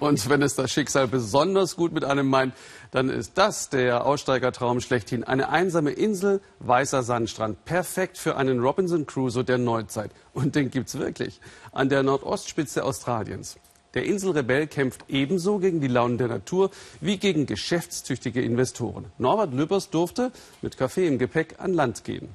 Und wenn es das Schicksal besonders gut mit einem meint, dann ist das der Aussteigertraum schlechthin. Eine einsame Insel, weißer Sandstrand. Perfekt für einen Robinson Crusoe der Neuzeit. Und den gibt's wirklich. An der Nordostspitze Australiens. Der Inselrebell kämpft ebenso gegen die Launen der Natur wie gegen geschäftstüchtige Investoren. Norbert Lübbers durfte mit Kaffee im Gepäck an Land gehen.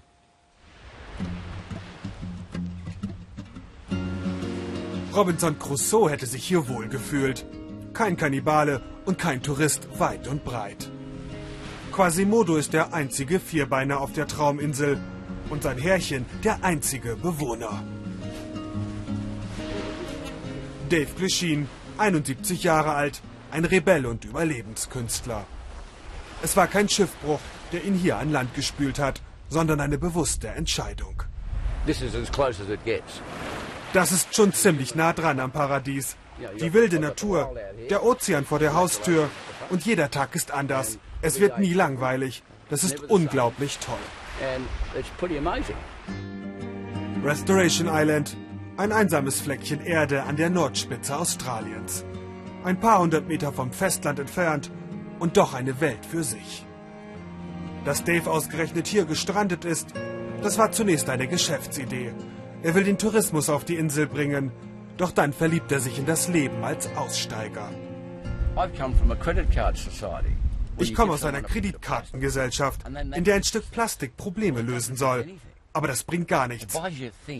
Robinson Crusoe hätte sich hier wohl gefühlt. Kein Kannibale und kein Tourist weit und breit. Quasimodo ist der einzige Vierbeiner auf der Trauminsel und sein Herrchen der einzige Bewohner. Dave Glishin, 71 Jahre alt, ein Rebell und Überlebenskünstler. Es war kein Schiffbruch, der ihn hier an Land gespült hat, sondern eine bewusste Entscheidung. Das ist schon ziemlich nah dran am Paradies. Die wilde Natur, der Ozean vor der Haustür und jeder Tag ist anders. Es wird nie langweilig. Das ist unglaublich toll. Restoration Island, ein einsames Fleckchen Erde an der Nordspitze Australiens. Ein paar hundert Meter vom Festland entfernt und doch eine Welt für sich. Dass Dave ausgerechnet hier gestrandet ist, das war zunächst eine Geschäftsidee. Er will den Tourismus auf die Insel bringen, doch dann verliebt er sich in das Leben als Aussteiger. Ich komme aus einer Kreditkartengesellschaft, in der ein Stück Plastik Probleme lösen soll. Aber das bringt gar nichts.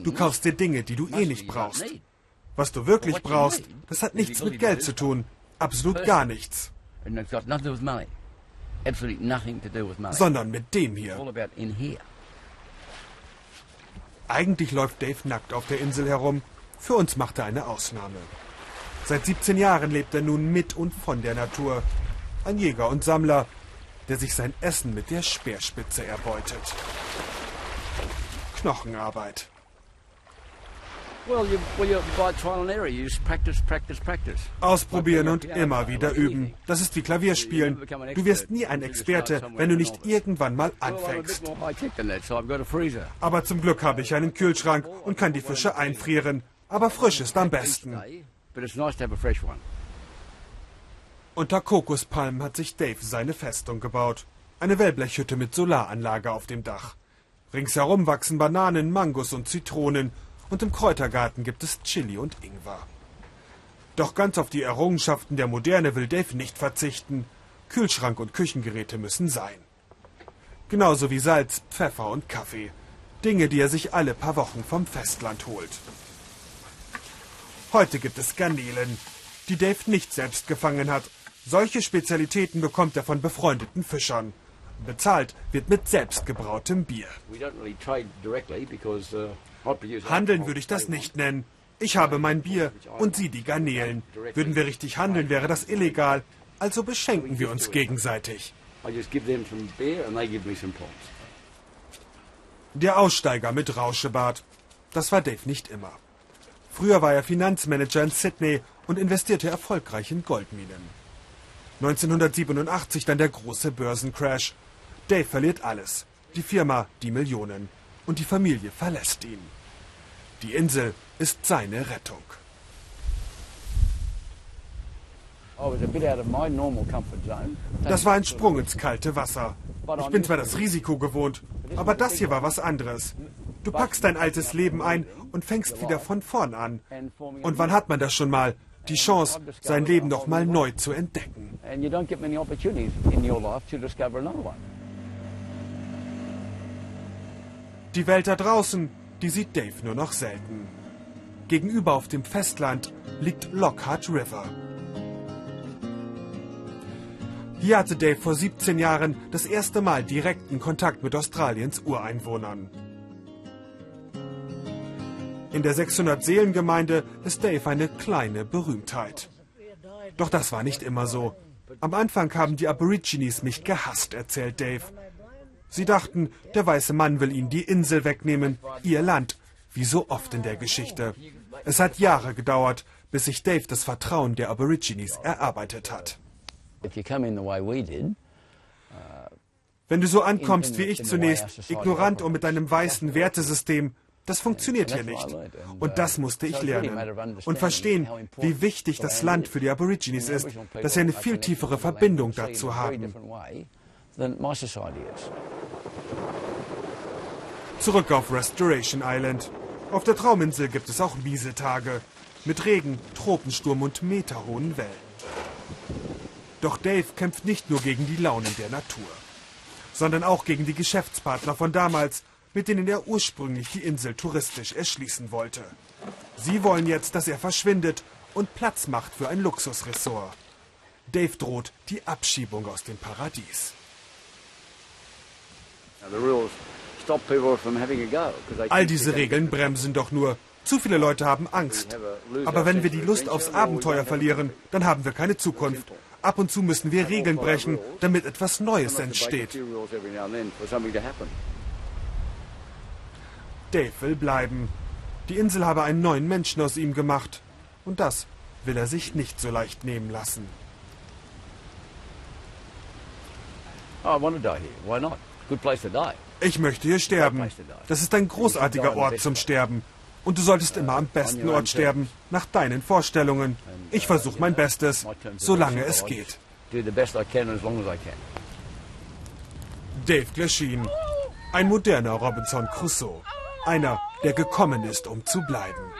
Du kaufst dir Dinge, die du eh nicht brauchst. Was du wirklich brauchst, das hat nichts mit Geld zu tun. Absolut gar nichts. Sondern mit dem hier. Eigentlich läuft Dave nackt auf der Insel herum. Für uns macht er eine Ausnahme. Seit 17 Jahren lebt er nun mit und von der Natur. Ein Jäger und Sammler, der sich sein Essen mit der Speerspitze erbeutet. Knochenarbeit. Ausprobieren und immer wieder üben. Das ist wie Klavierspielen. Du wirst nie ein Experte, wenn du nicht irgendwann mal anfängst. Aber zum Glück habe ich einen Kühlschrank und kann die Fische einfrieren. Aber frisch ist am besten. Unter Kokospalmen hat sich Dave seine Festung gebaut. Eine Wellblechhütte mit Solaranlage auf dem Dach. Ringsherum wachsen Bananen, Mangos und Zitronen und im Kräutergarten gibt es Chili und Ingwer. Doch ganz auf die Errungenschaften der Moderne will Dave nicht verzichten. Kühlschrank und Küchengeräte müssen sein. Genauso wie Salz, Pfeffer und Kaffee. Dinge, die er sich alle paar Wochen vom Festland holt. Heute gibt es Garnelen, die Dave nicht selbst gefangen hat. Solche Spezialitäten bekommt er von befreundeten Fischern. Bezahlt wird mit selbstgebrautem Bier. Handeln würde ich das nicht nennen. Ich habe mein Bier und Sie die Garnelen. Würden wir richtig handeln, wäre das illegal. Also beschenken wir uns gegenseitig. Der Aussteiger mit Rauschebart. Das war Dave nicht immer. Früher war er Finanzmanager in Sydney und investierte erfolgreich in Goldminen. 1987 dann der große Börsencrash. Dave verliert alles. Die Firma, die Millionen. Und die Familie verlässt ihn. Die Insel ist seine Rettung. Das war ein Sprung ins kalte Wasser. Ich bin zwar das Risiko gewohnt, aber das hier war was anderes. Du packst dein altes Leben ein und fängst wieder von vorn an. Und wann hat man das schon mal? Die Chance, sein Leben noch mal neu zu entdecken. Die Welt da draußen, die sieht Dave nur noch selten. Gegenüber auf dem Festland liegt Lockhart River. Hier hatte Dave vor 17 Jahren das erste Mal direkten Kontakt mit Australiens Ureinwohnern. In der 600-Seelen-Gemeinde ist Dave eine kleine Berühmtheit. Doch das war nicht immer so. Am Anfang haben die Aborigines mich gehasst, erzählt Dave. Sie dachten, der weiße Mann will ihnen die Insel wegnehmen, ihr Land, wie so oft in der Geschichte. Es hat Jahre gedauert, bis sich Dave das Vertrauen der Aborigines erarbeitet hat. Wenn du so ankommst wie ich zunächst, ignorant und mit deinem weißen Wertesystem, Das funktioniert hier nicht. Und das musste ich lernen. Und verstehen, wie wichtig das Land für die Aborigines ist, dass sie eine viel tiefere Verbindung dazu haben. Zurück auf Restoration Island. Auf der Trauminsel gibt es auch miese Tage. Mit Regen, Tropensturm und meterhohen Wellen. Doch Dave kämpft nicht nur gegen die Launen der Natur, sondern auch gegen die Geschäftspartner von damals, mit denen er ursprünglich die Insel touristisch erschließen wollte. Sie wollen jetzt, dass er verschwindet und Platz macht für ein Luxusressort. Dave droht die Abschiebung aus dem Paradies. All diese Regeln bremsen doch nur. Zu viele Leute haben Angst. Aber wenn wir die Lust aufs Abenteuer verlieren, dann haben wir keine Zukunft. Ab und zu müssen wir Regeln brechen, damit etwas Neues entsteht. Dave will bleiben. Die Insel habe einen neuen Menschen aus ihm gemacht. Und das will er sich nicht so leicht nehmen lassen. Ich möchte hier sterben. Das ist ein großartiger Ort zum Sterben. Und du solltest immer am besten Ort sterben, nach deinen Vorstellungen. Ich versuche mein Bestes, solange es geht. Dave Glasheen, ein moderner Robinson Crusoe. Einer, der gekommen ist, um zu bleiben.